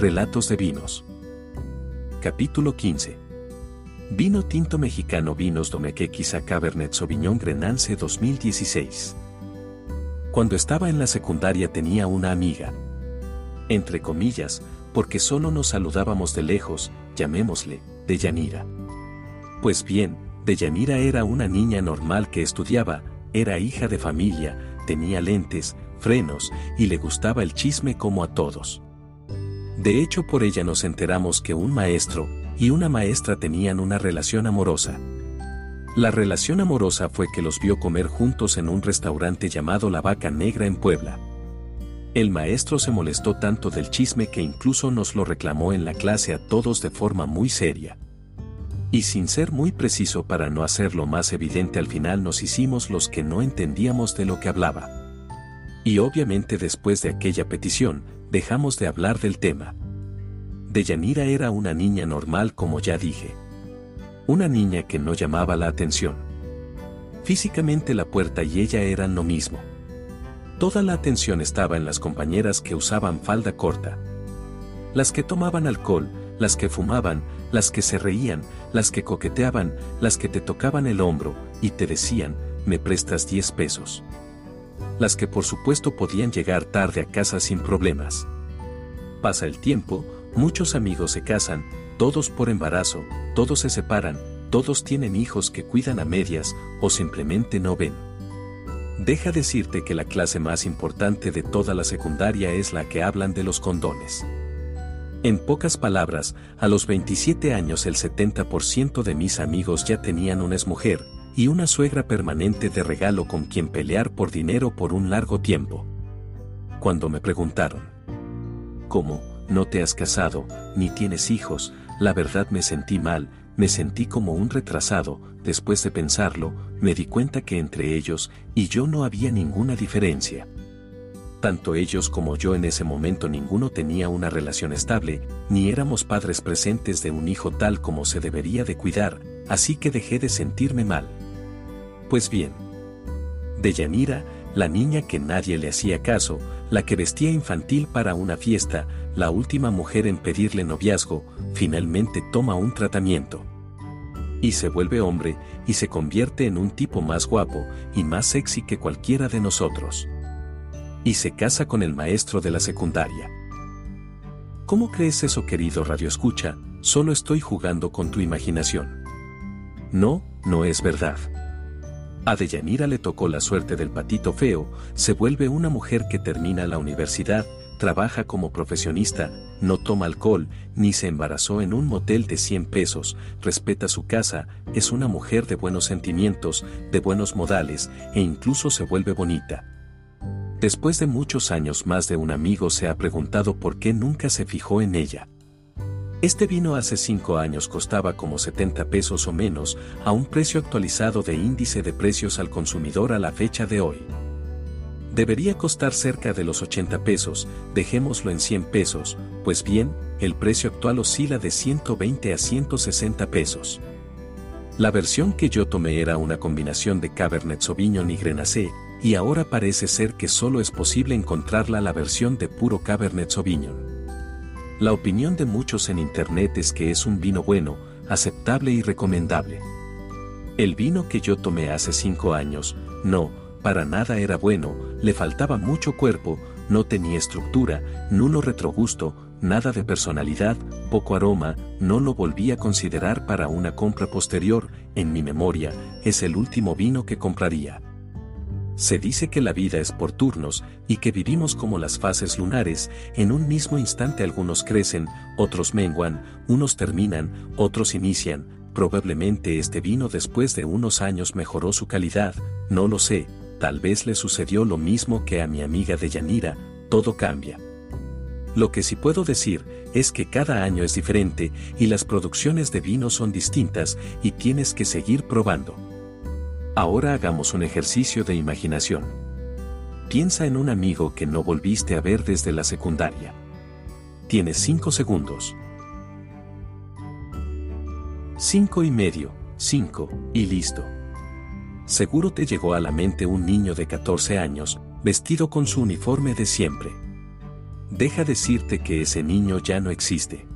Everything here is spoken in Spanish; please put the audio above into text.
Relatos de vinos. Capítulo 15. Vino tinto mexicano Vinos Domequequisa Cabernet Sauvignon Grenance 2016. Cuando estaba en la secundaria tenía una amiga. Entre comillas, porque solo nos saludábamos de lejos, llamémosle, Deyanira. Pues bien, Deyanira era una niña normal que estudiaba, era hija de familia, tenía lentes, frenos y le gustaba el chisme como a todos. De hecho, por ella nos enteramos que un maestro y una maestra tenían una relación amorosa. La relación amorosa fue que los vio comer juntos en un restaurante llamado La Vaca Negra en Puebla. El maestro se molestó tanto del chisme que incluso nos lo reclamó en la clase a todos de forma muy seria. Y sin ser muy preciso para no hacerlo más evidente al final nos hicimos los que no entendíamos de lo que hablaba. Y obviamente después de aquella petición, dejamos de hablar del tema. Deyanira era una niña normal como ya dije. Una niña que no llamaba la atención. Físicamente la puerta y ella eran lo mismo. Toda la atención estaba en las compañeras que usaban falda corta. Las que tomaban alcohol, las que fumaban, las que se reían, las que coqueteaban, las que te tocaban el hombro y te decían, me prestas 10 pesos. Las que por supuesto podían llegar tarde a casa sin problemas. Pasa el tiempo, muchos amigos se casan, todos por embarazo, todos se separan, todos tienen hijos que cuidan a medias o simplemente no ven. Deja decirte que la clase más importante de toda la secundaria es la que hablan de los condones. En pocas palabras, a los 27 años el 70% de mis amigos ya tenían una exmujer y una suegra permanente de regalo con quien pelear por dinero por un largo tiempo. Cuando me preguntaron, ¿cómo, no te has casado, ni tienes hijos? La verdad me sentí mal, me sentí como un retrasado, después de pensarlo, me di cuenta que entre ellos y yo no había ninguna diferencia. Tanto ellos como yo en ese momento ninguno tenía una relación estable, ni éramos padres presentes de un hijo tal como se debería de cuidar, así que dejé de sentirme mal. Pues bien, Deyanira, la niña que nadie le hacía caso, la que vestía infantil para una fiesta, la última mujer en pedirle noviazgo, finalmente toma un tratamiento. Y se vuelve hombre, y se convierte en un tipo más guapo y más sexy que cualquiera de nosotros y se casa con el maestro de la secundaria. ¿Cómo crees eso, querido Radio Escucha? Solo estoy jugando con tu imaginación. No, no es verdad. A Deyanira le tocó la suerte del patito feo, se vuelve una mujer que termina la universidad, trabaja como profesionista, no toma alcohol, ni se embarazó en un motel de 100 pesos, respeta su casa, es una mujer de buenos sentimientos, de buenos modales, e incluso se vuelve bonita. Después de muchos años más de un amigo se ha preguntado por qué nunca se fijó en ella. Este vino hace 5 años costaba como 70 pesos o menos, a un precio actualizado de índice de precios al consumidor a la fecha de hoy. Debería costar cerca de los 80 pesos, dejémoslo en 100 pesos, pues bien, el precio actual oscila de 120 a 160 pesos. La versión que yo tomé era una combinación de Cabernet Sauvignon y Grenache, y ahora parece ser que solo es posible encontrarla la versión de puro Cabernet Sauvignon. La opinión de muchos en internet es que es un vino bueno, aceptable y recomendable. El vino que yo tomé hace 5 años, no, para nada era bueno, le faltaba mucho cuerpo, no tenía estructura, nulo retrogusto, nada de personalidad, poco aroma, no lo volví a considerar para una compra posterior, en mi memoria, es el último vino que compraría. Se dice que la vida es por turnos y que vivimos como las fases lunares, en un mismo instante algunos crecen, otros menguan, unos terminan, otros inician, probablemente este vino después de unos años mejoró su calidad, no lo sé, tal vez le sucedió lo mismo que a mi amiga de Yanira, todo cambia. Lo que sí puedo decir es que cada año es diferente y las producciones de vino son distintas y tienes que seguir probando. Ahora hagamos un ejercicio de imaginación. Piensa en un amigo que no volviste a ver desde la secundaria. Tienes 5 segundos. 5 y medio, 5, y listo. Seguro te llegó a la mente un niño de 14 años, vestido con su uniforme de siempre. Deja decirte que ese niño ya no existe.